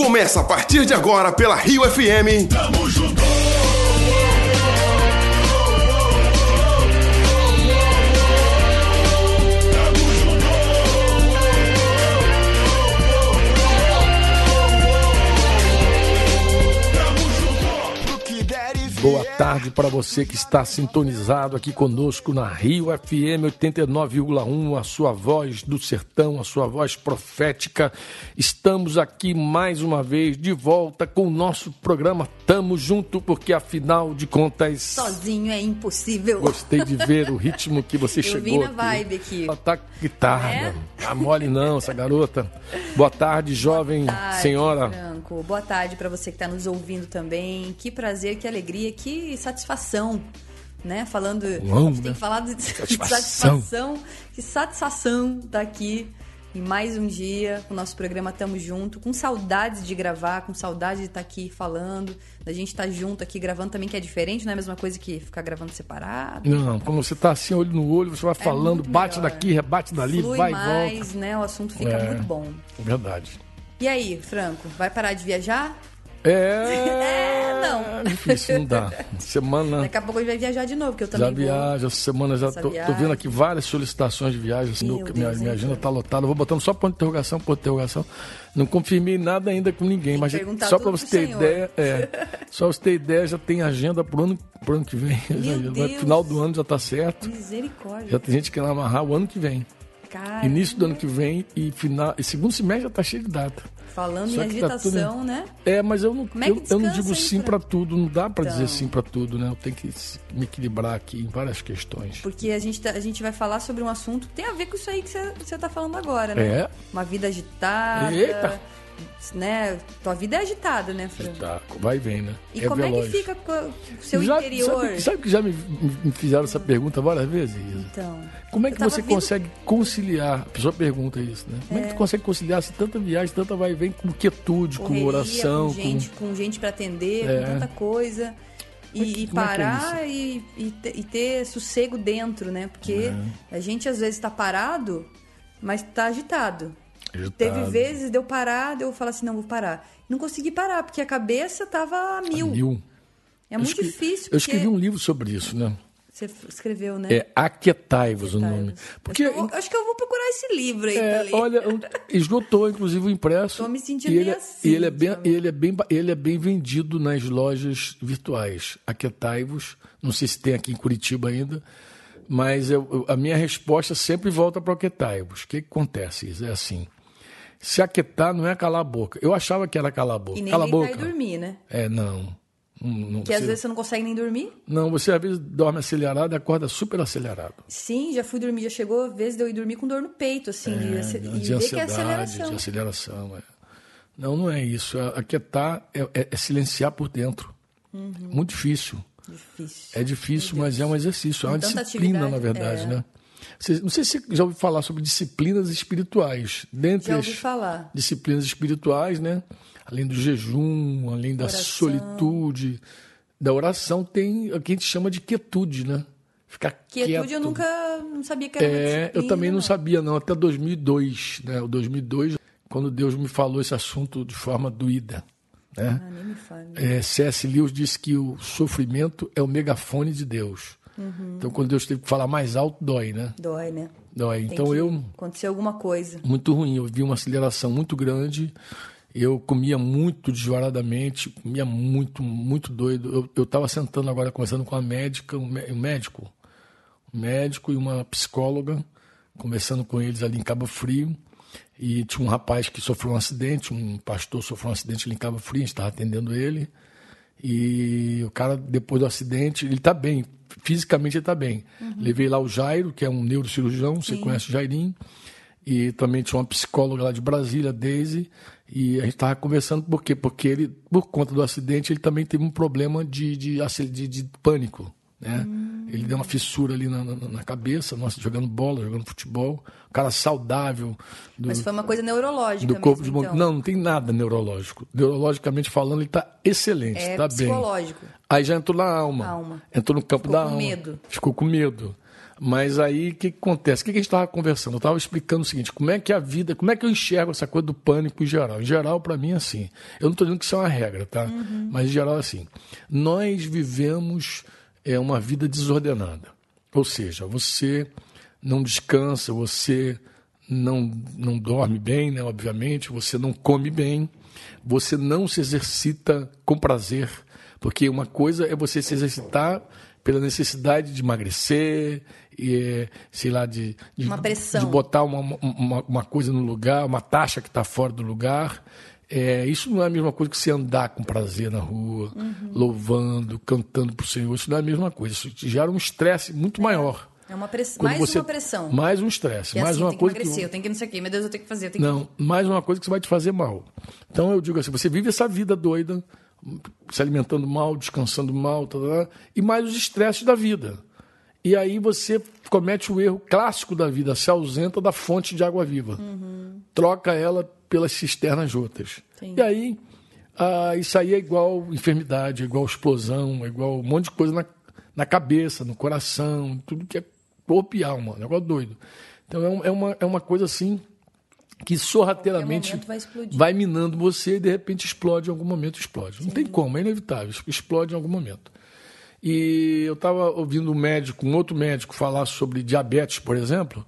Começa a partir de agora pela Rio FM. Tamo junto! Tarde para você que está sintonizado aqui conosco na Rio FM 89,1, a sua voz do sertão, a sua voz profética. Estamos aqui mais uma vez de volta com o nosso programa Tamo Junto, porque afinal de contas. Sozinho é impossível. Gostei de ver o ritmo que você Eu chegou. vim na aqui. vibe aqui. Ela tá guitarra. É? Tá mole não, essa garota. Boa tarde, jovem tarde, senhora. Franco. Boa tarde para você que está nos ouvindo também. Que prazer, que alegria, que satisfação. Né? Falando. Uau, a gente tem né? que falar de Satisfação. satisfação. Que satisfação daqui em mais um dia. O nosso programa Tamo Junto. Com saudades de gravar, com saudade de estar aqui falando. Da gente estar junto aqui gravando também, que é diferente, não é a mesma coisa que ficar gravando separado. Não, quando você tá assim, olho no olho, você vai falando, muito bate melhor. daqui, rebate dali, Flui vai e mais, volta. né? O assunto fica É. muito bom. Verdade. E aí, Franco, vai parar de viajar? É. É, não. Difícil, não dá. Semana. Daqui a pouco a gente vai viajar de novo, porque eu Já também vou. viaja, essa semana já tô, tô vendo aqui várias solicitações de viagem. assim, Meu meu- Deus, minha, minha agenda Fran? tá lotada. Vou botando só ponto de interrogação, ponto de interrogação. Não confirmei nada ainda com ninguém, que mas só para você ter senhor. ideia, é, só você ter ideia, já tem agenda pro ano, pro ano que vem. Já- já- final do ano já tá certo. Misericórdia. Já tem gente que quer amarrar o ano que vem. Cara, Início do ano que vem e final, e segundo semestre já tá cheio de data. falando Só em que tá agitação, né? É, mas eu não, é eu, eu não digo sim pra tudo, não dá dizer Então. sim pra tudo, né? Eu tenho que me equilibrar aqui em várias questões. Porque a gente, tá- a gente vai falar sobre um assunto que tem a ver com isso aí que você, você tá falando agora, né? É. Uma vida agitada. Eita. Né? Tua vida é agitada, né, Fran? Tá, vai e vem, né? E como veloz. é que fica com o seu já, interior? Sabe, sabe que já me, me fizeram essa pergunta várias vezes, Isa? Então. Como é que você vendo- consegue conciliar? A pessoa pergunta isso, né? Como é, que tu consegue conciliar se tanta viagem, tanta vai e vem com quietude, com correria, oração, com gente, com... gente para atender, É. com tanta coisa. Como é E, que- e como é é parar e, e, e ter sossego dentro, né? Porque É. a gente às vezes tá parado, mas tá agitado. Agitado. Teve vezes de eu parar, de eu falar assim, não, vou parar. Não consegui parar, porque a cabeça tava a mil. mil. É Eu muito escrevi- difícil. Eu escrevi porque um livro sobre isso, né? Você escreveu, né? É Aquietai-vos o nome. Porque acho, que eu, vou- acho que eu vou procurar esse livro aí É, olha, esgotou inclusive o impresso. Tô me sentindo e ele, é- assim, e ele é bem, ultimamente. ele é bem, ele é bem vendido nas lojas virtuais. Aquietai-vos. Não sei se tem aqui em Curitiba ainda, mas eu- a minha resposta sempre volta para o Aquietai-vos. O que, que acontece? É assim. Se aquietar não é calar a boca. Eu achava que era calar a boca. E nem Cala a deitar boca. e dormir, né? É, não. Não, não, Porque às vezes você não consegue nem dormir. não, você às vezes dorme acelerado e acorda super acelerado. Sim, já fui dormir, já chegou às vezes de eu ir dormir com dor no peito, assim, de, ace- e de ver que é aceleração. de aceleração. é. Não, não é isso. A- Aquietar é, é- é silenciar por dentro. Uhum. Muito difícil. Difícil. É difícil, mas é um exercício. É uma disciplina, na verdade, é. né? Não sei se você já ouviu falar sobre disciplinas espirituais. Dentre Já ouvi falar. disciplinas espirituais, né? Além do jejum, além da Oração. solitude, da oração, tem o que a gente chama de quietude, né? Ficar Quietude quieto. eu nunca não sabia que era É, eu também não sabia não, até 2002, né? O 2002, quando Deus me falou esse assunto de forma doída, né? Ah, nem me fale. É, C.S. Lewis disse que o sofrimento é o megafone de Deus. Uhum. Então, quando Deus teve que falar mais alto, dói, né? Dói, né? Dói. Tem Então, eu, acontecer alguma coisa. muito ruim, eu vi uma aceleração muito grande, eu comia muito desvaradamente, comia muito, muito doido. Eu estava sentando agora, conversando com a médica, um mé- um médico, um médico e uma psicóloga, conversando com eles ali em Cabo Frio. E tinha um rapaz que sofreu um acidente, um pastor sofreu um acidente ali em Cabo Frio, a gente estava atendendo ele. E o cara, depois do acidente, ele está bem, fisicamente ele está bem. Levei lá o Jairo, que é um neurocirurgião, você conhece o Jairinho. E também tinha uma psicóloga lá de Brasília, Daisy. E a gente estava conversando por quê? Porque ele, por conta do acidente, ele também teve um problema de, de, de, de pânico. Né? Ele deu uma fissura ali na, na, na cabeça, nossa, jogando bola, jogando futebol. Um cara saudável. Do, Mas foi uma coisa neurológica do corpo mesmo, então. Não, não tem nada neurológico. Neurologicamente falando, ele está excelente, É está bem. psicológico. Aí já entrou na alma. Alma. Entrou no campo Ficou da com alma. medo. Ficou com medo. Mas aí o que, que, acontece? O que, que a gente estava conversando? Eu estava explicando o seguinte: como é que a vida, como é que eu enxergo essa coisa do pânico em geral? Em geral, para mim, é assim. Eu não estou dizendo que isso é uma regra, tá? Uhum. Mas em geral, é assim. Nós vivemos é, uma vida desordenada. Ou seja, você não descansa, você não, não dorme bem, né, obviamente, você não come bem, você não se exercita com prazer. Porque uma coisa é você se exercitar pela necessidade de emagrecer, e, sei lá, de, de, de botar uma, uma, uma coisa no lugar, uma taxa que está fora do lugar. É, isso não é a mesma coisa que você andar com prazer na rua, uhum. louvando, cantando para o Senhor. Isso não é a mesma coisa. Isso te gera um estresse muito maior. É uma press... mais você... uma pressão. Mais um estresse. É mais assim, uma tem coisa. Que emagrecer, que... Eu tenho que não sei o quê. Meu Deus, eu tenho que fazer. Tenho não, que... mais uma coisa que vai te fazer mal. Então eu digo assim: você vive essa vida doida, se alimentando mal, descansando mal, tá, tá, tá, e mais os estresses da vida. E aí você comete o erro clássico da vida, se ausenta da fonte de água viva. Uhum. Troca ela pelas cisternas rotas. Sim. E aí, ah, isso aí é igual enfermidade, é igual explosão, é igual um monte de coisa na, na cabeça, no coração, tudo que é corpo e alma, um negócio doido. Então é, é, uma, é uma coisa assim que sorrateiramente vai, vai, minando você e de repente explode em algum momento, explode. Sim. Não tem como, é inevitável, explode em algum momento. E eu estava ouvindo um médico, um outro médico, falar sobre diabetes, por exemplo,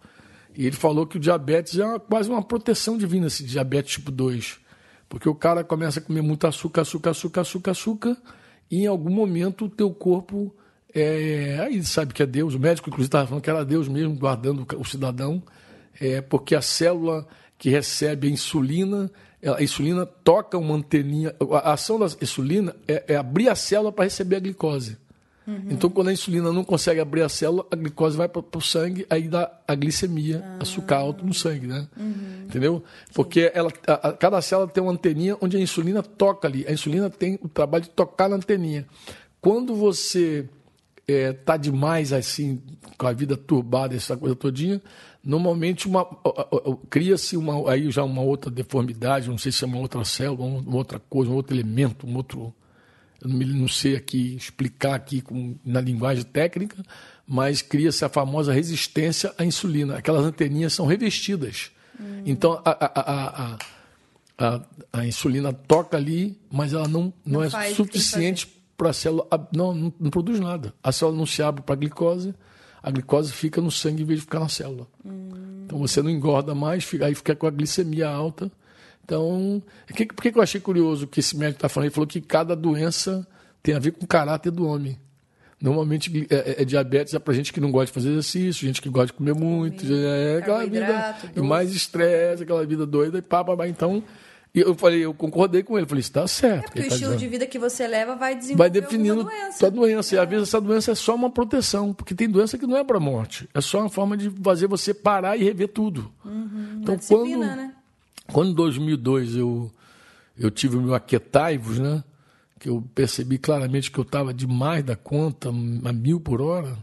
e ele falou que o diabetes é uma, quase uma proteção divina, esse diabetes tipo 2. Porque o cara começa a comer muito açúcar, açúcar, açúcar, açúcar, açúcar, e em algum momento o teu corpo. É, aí sabe que é Deus, o médico inclusive estava falando que era Deus mesmo guardando o cidadão, é, porque a célula que recebe a insulina, a insulina toca uma anteninha. A ação da insulina é, é abrir a célula para receber a glicose. Uhum. Então, quando a insulina não consegue abrir a célula, a glicose vai para o sangue, aí dá a glicemia, ah. açúcar alto no sangue, né? Uhum. Entendeu? Porque ela, a, a, cada célula tem uma anteninha onde a insulina toca ali. A insulina tem o trabalho de tocar na anteninha. Quando você é, tá demais assim, com a vida turbada, essa coisa todinha, normalmente uma, cria-se uma, aí já uma outra deformidade, não sei se é uma outra célula, uma outra coisa, um outro elemento, um outro eu não, me, não sei aqui explicar aqui com, na linguagem técnica, mas cria-se a famosa resistência à insulina. Aquelas anteninhas são revestidas. Hum. Então, a, a, a, a, insulina toca ali, mas ela não, não, não é suficiente para a célula. Não, não, não, produz nada. A célula não se abre para a glicose, a glicose fica no sangue em vez de ficar na célula. Hum. Então, você não engorda mais, fica, aí fica com a glicemia alta então, que, por que eu achei curioso que esse médico está falando? Ele falou que cada doença tem a ver com o caráter do homem. Normalmente é, é, é diabetes é para gente que não gosta de fazer exercício, gente que gosta de comer muito, é aquela vida doce. e mais estresse, aquela vida doida e pá, pá, pá. Então, eu falei, eu concordei com ele, falei, está certo. É porque o tá estilo dizendo. de vida que você leva vai desenvolver vai definindo doença. a doença. É. E às vezes essa doença é só uma proteção, porque tem doença que não é para morte, é só uma forma de fazer você parar e rever tudo. Uhum, então quando né? Quando em 2002 eu, eu tive o meu aquetaivos, né? Que eu percebi claramente que eu estava demais da conta, a mil por hora.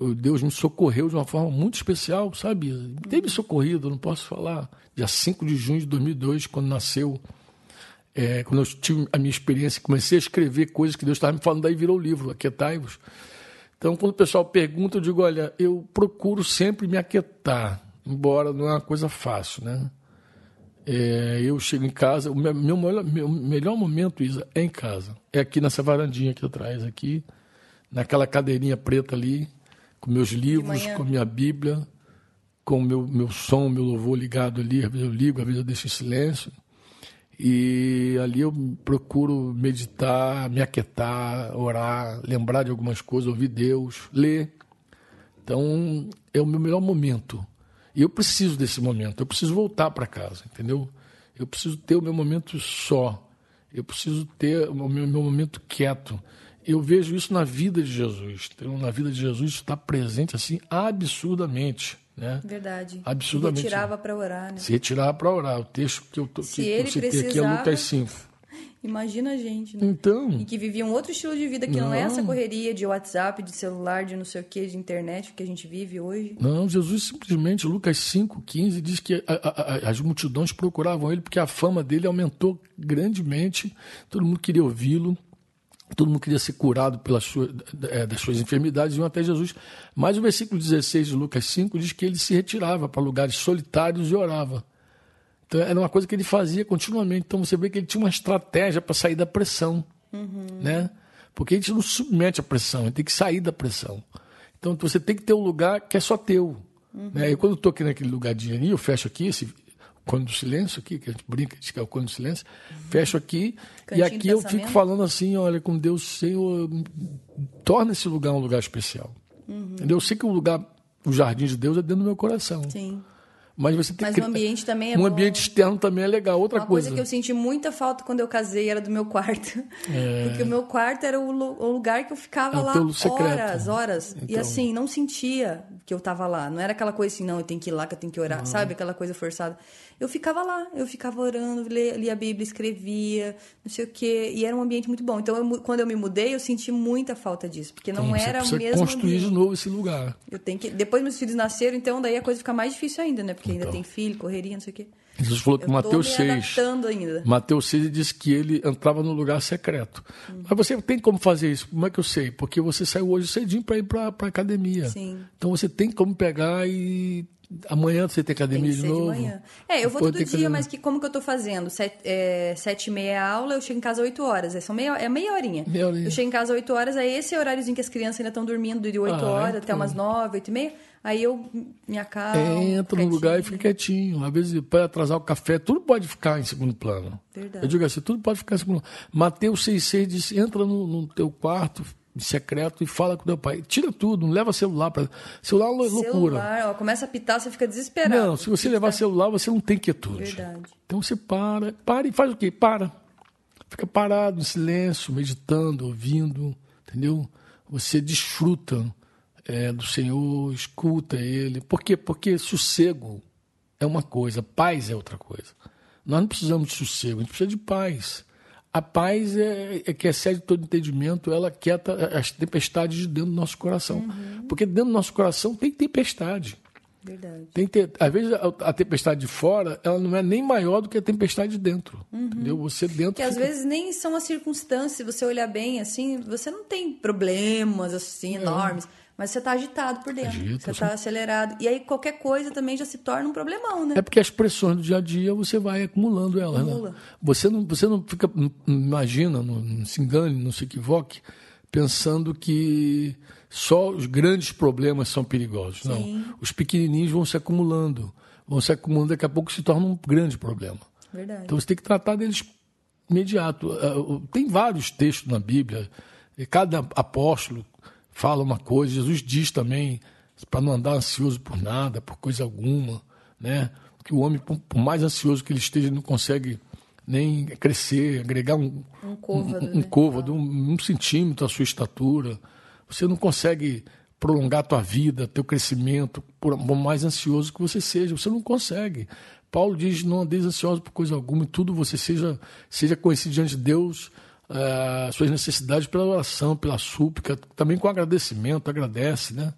Eu, Deus me socorreu de uma forma muito especial, sabe? Tem me socorrido, não posso falar. Dia 5 de junho de 2002, quando nasceu, é, quando eu tive a minha experiência, comecei a escrever coisas que Deus estava me falando, daí virou o livro, Aquetaivos. Então, quando o pessoal pergunta, eu digo: olha, eu procuro sempre me aquietar, embora não é uma coisa fácil, né? É, eu chego em casa, o meu, meu, meu, melhor momento, Isa, é em casa. É aqui nessa varandinha aqui atrás, aqui, naquela cadeirinha preta ali, com meus livros, com a minha Bíblia, com o meu, meu som, meu louvor ligado ali. Às vezes eu ligo, às vezes eu deixo em silêncio. E ali eu procuro meditar, me aquietar, orar, lembrar de algumas coisas, ouvir Deus, ler. Então, é o meu melhor momento. E eu preciso desse momento, eu preciso voltar para casa, entendeu? Eu preciso ter o meu momento só, eu preciso ter o meu, meu momento quieto. Eu vejo isso na vida de Jesus. Então, na vida de Jesus está presente assim absurdamente. Né? Verdade. Absurdamente. Se retirava para orar, né? Se retirava para orar. O texto que eu, tô, que, que eu citei precisava... aqui é Lucas 5. Imagina a gente, né? Então. E que vivia um outro estilo de vida que não, não é essa correria de WhatsApp, de celular, de não sei o que, de internet que a gente vive hoje. Não, Jesus simplesmente, Lucas 5,15, diz que a, a, a, as multidões procuravam ele porque a fama dele aumentou grandemente, todo mundo queria ouvi-lo. Todo mundo queria ser curado pelas suas, é, das suas enfermidades, iam até Jesus. Mas o versículo 16 de Lucas 5 diz que ele se retirava para lugares solitários e orava. Então era uma coisa que ele fazia continuamente. Então você vê que ele tinha uma estratégia para sair da pressão. Uhum. Né? Porque a gente não submete à pressão, a gente tem que sair da pressão. Então você tem que ter um lugar que é só teu. Uhum. Né? E quando eu estou aqui naquele lugar de ali, eu fecho aqui, esse cone do silêncio aqui, que a gente brinca, diz que é o cone do silêncio, uhum. fecho aqui Cantinho e aqui eu fico falando assim, olha, com Deus, Senhor, torna esse lugar um lugar especial. Uhum. Eu sei que o lugar, o jardim de Deus é dentro do meu coração. Sim. Mas você tem Mas que. o ambiente também é Um bom. ambiente externo também é legal. Outra Uma coisa. coisa que eu senti muita falta quando eu casei era do meu quarto. É. Porque o meu quarto era o, lu- o lugar que eu ficava É lá horas, horas. E Então. assim, não sentia que eu tava lá. Não era aquela coisa assim, não, eu tenho que ir lá, que eu tenho que orar, sabe? Aquela coisa forçada. Eu ficava lá, eu ficava orando, lia, lia a Bíblia, escrevia, não sei o quê. E era um ambiente muito bom. Então, eu quando eu me mudei, eu senti muita falta disso. Porque não Então, era o mesmo construir ambiente. de novo esse lugar. Eu tenho que... Depois meus filhos nasceram, então daí a coisa fica mais difícil ainda, né? Porque ainda Então. tem filho, correria, não sei o quê. Jesus falou que Eu Mateus tô me 6. adaptando ainda. Mateus 6 ele disse que ele entrava no lugar secreto. Mas você tem como fazer isso? Como é que eu sei? Porque você saiu hoje cedinho para ir para a academia. Sim. Então você tem como pegar e amanhã você tem Tem academia que de novo. de manhã. É, eu vou todo tem dia, mas que, como que eu tô fazendo? Sete, é, sete e meia aula, eu chego em casa oito horas. É, são meia, é meia horinha. Meia horinha. Eu chego em casa oito horas, aí esse horáriozinho que as crianças ainda estão dormindo de oito Ah, horas até então. umas nove, oito e meia. Aí eu me acalmo. É, entra no lugar e fica quietinho. Às vezes pode atrasar o café, tudo pode ficar em segundo plano. Verdade. Eu digo assim, tudo pode ficar em segundo plano. Mateus 6,6 diz, entra no, no teu quarto secreto e fala com teu pai. Tira tudo, não leva celular para Celular é loucura. Celular, ó, começa a pitar, você fica desesperado. Não, se você levar celular, você não tem quietude. Verdade. Então você para, para e faz o quê? Para. Fica parado, em silêncio, meditando, ouvindo, entendeu? Você desfruta é, do Senhor, escuta Ele. Por quê? Porque sossego é uma coisa, paz é outra coisa. Nós não precisamos de sossego, a gente precisa de paz. A paz é, é que excede todo entendimento, ela quieta as tempestades de dentro do nosso coração. Porque dentro do nosso coração tem tempestade. Verdade. Tem ter, às vezes a, a tempestade de fora, ela não é nem maior do que a tempestade de dentro. Entendeu? Você dentro. Que às fica- vezes nem são as circunstâncias, se você olhar bem, assim, você não tem problemas, assim, enormes. Mas você tá agitado por dentro. Agita, você sim. tá acelerado. E aí qualquer coisa também já se torna um problemão, né? É porque as pressões do dia a dia você vai acumulando elas. né? Acumula. Você não, você não fica, não imagina, não, não se engane, não se equivoque, pensando que só os grandes problemas são perigosos. Sim. Não. Os pequenininhos vão se acumulando. Vão se acumulando, daqui a pouco se torna um grande problema. Verdade. Então você tem que tratar deles imediato. Ah, Tem vários textos na Bíblia, cada apóstolo fala uma coisa. Jesus diz também para não andar ansioso por nada, por coisa alguma, né? Que o homem, por mais ansioso que ele esteja, ele não consegue nem crescer, agregar um, Um côvado, um, um né? côvado, um, um centímetro a sua estatura. Você não consegue prolongar a tua vida, teu crescimento, por, por mais ansioso que você seja. Você não consegue. Paulo diz, não andeis ansioso por coisa alguma, e tudo você seja, seja conhecido diante de Deus, ah, suas necessidades pela oração, pela súplica, também com agradecimento, agradece, né?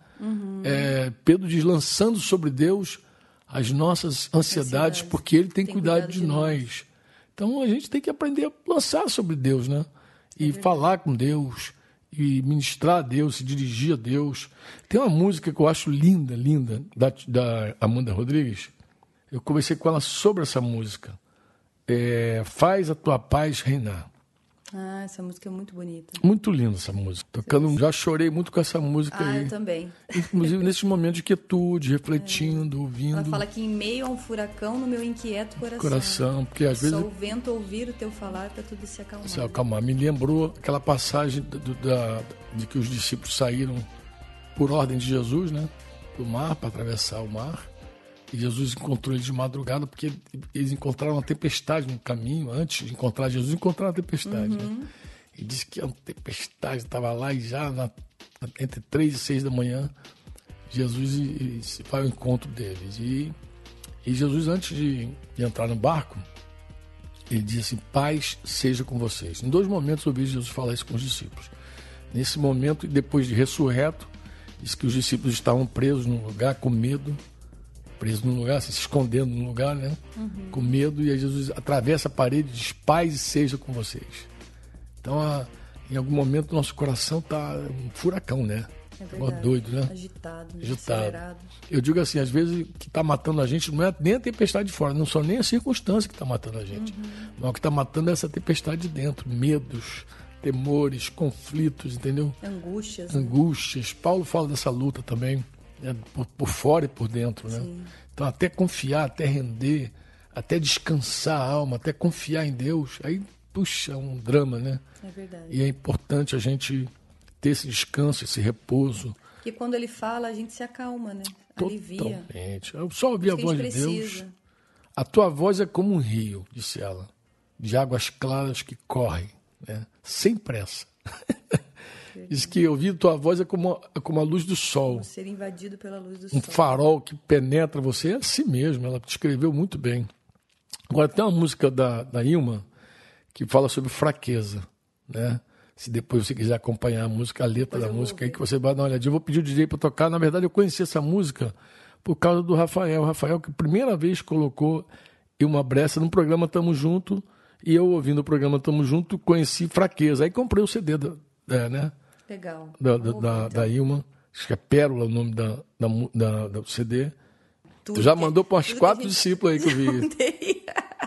É, Pedro diz, lançando sobre Deus as nossas ansiedades, porque Ele tem, Tem cuidado, cuidado de de nós. Então a gente tem que aprender a lançar sobre Deus, né? E falar com Deus, e ministrar a Deus, se dirigir a Deus. Tem uma música que eu acho linda, linda, da, da Amanda Rodrigues. Eu conversei com ela sobre essa música. É, Faz a tua paz reinar. Ah, essa música é muito bonita. Muito linda essa música. Tocando, já chorei muito com essa música Ah, aí. eu também. Inclusive nesses momentos de quietude, refletindo, ouvindo. Ela fala que em meio a um furacão no meu inquieto coração. coração, porque às vezes Só o vento ouvir o teu falar para tudo se acalmar. Se acalmar. Me lembrou aquela passagem do- da, de que os discípulos saíram por ordem de Jesus, né? Do mar, para atravessar o mar. E Jesus encontrou eles de madrugada, porque eles encontraram uma tempestade no caminho. Antes de encontrar Jesus, encontraram a tempestade. Né? E disse que a tempestade estava lá e já na- entre três e seis da manhã, Jesus e- e se vai ao encontro deles. E, e Jesus, antes de, de entrar no barco, ele diz assim: paz seja com vocês. Em dois momentos eu vi Jesus falar isso com os discípulos. Nesse momento, e depois de ressurreto, diz que os discípulos estavam presos num lugar com medo, presos num lugar, se escondendo num lugar, né? Com medo, e aí Jesus atravessa a parede e diz: paz seja com vocês. Então, a- Em algum momento nosso coração tá um furacão, né? É Mó verdade. doido, né? Agitado, né? Agitado. acelerado. Eu digo assim, às vezes o que está matando a gente não é nem a tempestade de fora, não são nem as circunstâncias que está matando a gente. Mas o que está matando é essa tempestade de dentro, medos, temores, conflitos, entendeu? Angústias. né? Angústias. Paulo fala dessa luta também, né? por, por fora e por dentro, né? Então até confiar, até render, até descansar a alma, até confiar em Deus, aí, puxa, é um drama, né? É verdade. E é importante a gente ter esse descanso, esse repouso. Porque quando ele fala, a gente se acalma, né? Alivia. Totalmente. Eu só ouvi a que voz de Deus. A tua voz é como um rio, disse ela, de águas claras que correm, né? sem pressa. Diz que ouvir tua voz é como, é como a luz do sol, Ser invadido pela luz do um sol. farol que penetra você. É assim mesmo, ela descreveu muito bem. Agora tem uma música da, da Ilma que fala sobre fraqueza, né? Se depois você quiser acompanhar a música, a letra Depois da música aí, que você vai dar uma olhadinha. Eu vou pedir o DJ para tocar. Na verdade, eu conheci essa música por causa do Rafael. O Rafael, que a primeira vez colocou Ilma Bressa no programa Tamo Junto, e eu ouvindo o programa Tamo Junto, conheci Fraqueza. Aí comprei o CD da, é, né? Legal. da, da, da, então. da Ilma. Acho que é Pérola o nome da, da, da- do CD. Tudo Tu já que- mandou para que quatro discípulos aí que eu vi. Mandei.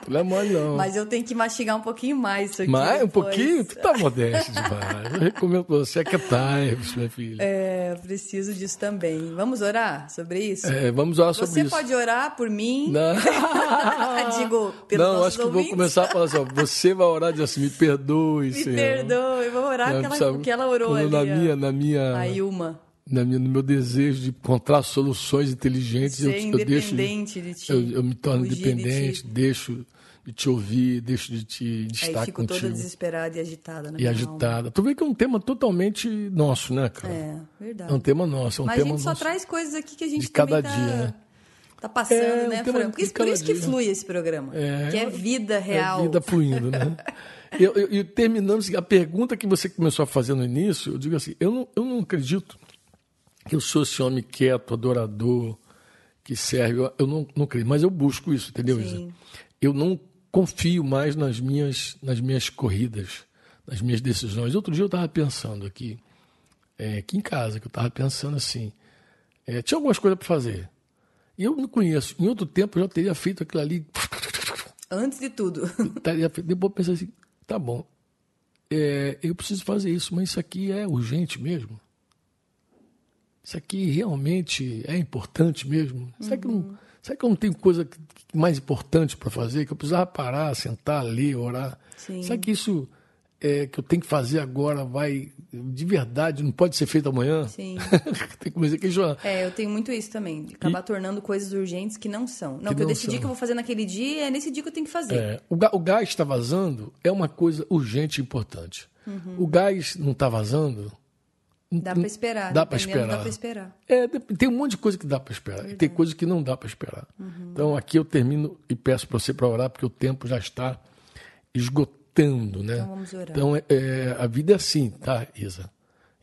Não é mole, não. Mas eu tenho que mastigar um pouquinho mais isso aqui. Mas um pouquinho, tu tá modesto demais. Eu recomendo pra você que é Times, minha filha. É, preciso disso também. Vamos orar sobre isso? É, vamos orar sobre Você isso. pode orar por mim? Não, Digo, pelos não acho que vou ouvintes? começar a falar assim, você vai orar e dizer assim, me perdoe, Me Senhor. perdoe, eu vou orar que ela, que ela orou ali. Na minha, na minha, A Ilma. No meu desejo de encontrar soluções inteligentes, eu, Ser eu deixo, independente de ti. eu, eu me torno de independente, ti. deixo de te ouvir, deixo de te de Aí estar fico toda contigo. desesperada e agitada na E agitada. Tu vê que é um tema totalmente nosso, né, cara? alma. É, verdade. É um tema nosso, é um Mas a tema gente só nosso. traz coisas aqui que a gente de cada tá, dia, né? tá passando, É, né, tema Fran? Por de isso, por cada isso que flui esse programa. É, que é vida real. É vida fluindo, né? E eu, eu- terminando, assim, a pergunta que você começou a fazer no início, eu digo assim, eu não, eu não acredito eu sou esse homem quieto, adorador, que serve, eu, não, não creio, mas eu busco isso, entendeu, Sim. Isa? Eu não confio mais nas minhas, nas minhas corridas, nas minhas decisões. Outro dia eu estava pensando aqui, é, aqui em casa, que eu estava pensando assim, é, tinha algumas coisas para fazer. E eu não conheço. Em outro tempo eu já teria feito aquilo ali Antes de tudo. feito. Depois eu pensei assim, tá bom, é, eu preciso fazer isso, mas isso aqui é urgente mesmo? Isso aqui realmente é importante mesmo? Será, que, eu não, será que eu não tenho coisa mais importante para fazer? Que eu precisava parar, sentar, ler, orar? Sim. Será que isso é, que eu tenho que fazer agora vai, de verdade, não pode ser feito amanhã? Sim. Tem que começar a questionar. É, eu tenho muito isso também, de acabar tornando coisas urgentes que não são. Não, Que que, eu decidi são. que eu vou fazer naquele dia, é nesse dia que eu tenho que fazer. É, o, o gás está vazando é uma coisa urgente e importante. O gás não está vazando. Dá pra esperar. Dá dependendo, esperar. Dá pra esperar. É, tem um monte de coisa que dá para esperar. E tem coisa que não dá para esperar. Então aqui eu termino e peço para você para orar, porque o tempo já está esgotando, né? Então vamos orar. Então é- é, a vida é assim, tá, Isa?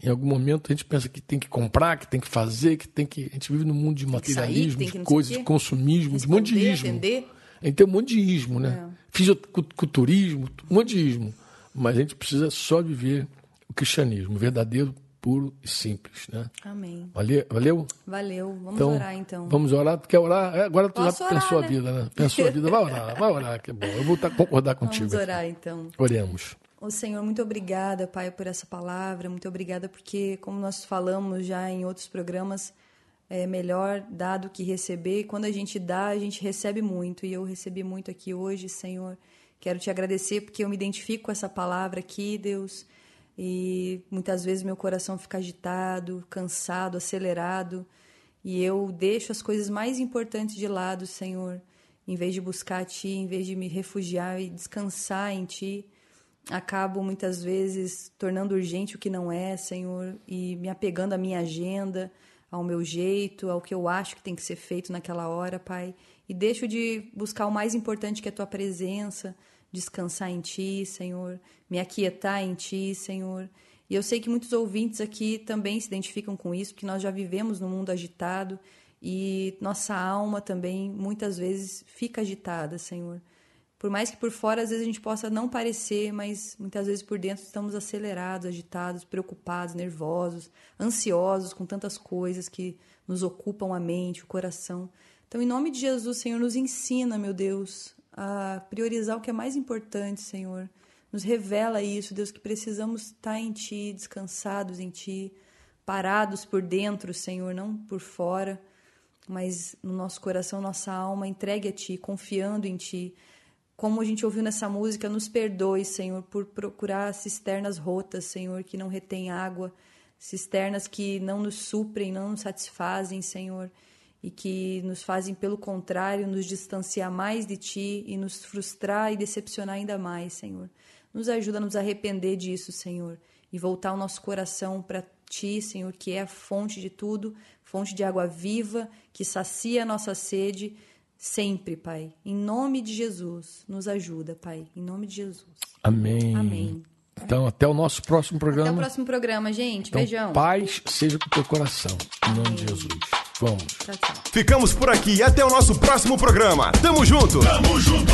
Em algum momento a gente pensa que tem que comprar, que tem que fazer, que tem que. A gente vive num mundo de sair, materialismo, que de coisas, de consumismo, de um monte de Responder, ismo. atender. A gente tem um monte de ismo, né? É. Fisiculturismo, um monte de ismo. Mas a gente precisa só viver o cristianismo, verdadeiro, puro e simples, né? Amém. Valeu? Valeu? Valeu. Vamos Então, orar então. Vamos orar. Tu quer orar? É, Agora tu Posso já orar, pensou a né? vida, né? Pensou a vida. Vai orar, vai orar, que é bom. Eu vou concordar contigo. Vamos aqui. orar então. Oremos. Ô Senhor, muito obrigada, Pai, por essa palavra. Muito obrigada porque, como nós falamos já em outros programas, é melhor dar do que receber. E quando a gente dá, a gente recebe muito. E eu recebi muito aqui hoje, Senhor. Quero te agradecer porque eu me identifico com essa palavra aqui, Deus. E muitas vezes meu coração fica agitado, cansado, acelerado. E eu deixo as coisas mais importantes de lado, Senhor. Em vez de buscar a Ti, em vez de me refugiar e descansar em Ti acabo muitas vezes tornando urgente o que não é, Senhor, e me apegando à minha agenda, ao meu jeito, ao que eu acho que tem que ser feito naquela hora, Pai. E deixo de buscar o mais importante que é a tua presença, descansar em ti, Senhor, me aquietar em ti, Senhor. E eu sei que muitos ouvintes aqui também se identificam com isso, porque nós já vivemos num mundo agitado e nossa alma também muitas vezes fica agitada, Senhor. Por mais que por fora às vezes a gente possa não parecer, mas muitas vezes por dentro estamos acelerados, agitados, preocupados, nervosos, ansiosos com tantas coisas que nos ocupam a mente, o coração. Então, em nome de Jesus, Senhor, nos ensina, meu Deus, a priorizar o que é mais importante, Senhor. Nos revela isso, Deus, que precisamos estar em Ti, descansados em Ti, parados por dentro, Senhor, não por fora, mas no nosso coração, nossa alma entregue a Ti, confiando em Ti. Como a gente ouviu nessa música, nos perdoe, Senhor, por procurar cisternas rotas, Senhor, que não retém água, cisternas que não nos suprem, não nos satisfazem, Senhor, e que nos fazem, pelo contrário, nos distanciar mais de Ti e nos frustrar e decepcionar ainda mais, Senhor. Nos ajuda a nos arrepender disso, Senhor, e voltar o nosso coração para Ti, Senhor, que é a fonte de tudo, fonte de água viva, que sacia a nossa sede sempre, Pai. Em nome de Jesus, nos ajuda, Pai. Em nome de Jesus. Amém. Amém. Então, até o nosso próximo programa. Até o próximo programa, gente. Então, Beijão. Paz seja com o teu coração. Em nome de Jesus. Vamos. Tchau, tchau. Ficamos por aqui. Até o nosso próximo programa. Tamo junto. Tamo junto.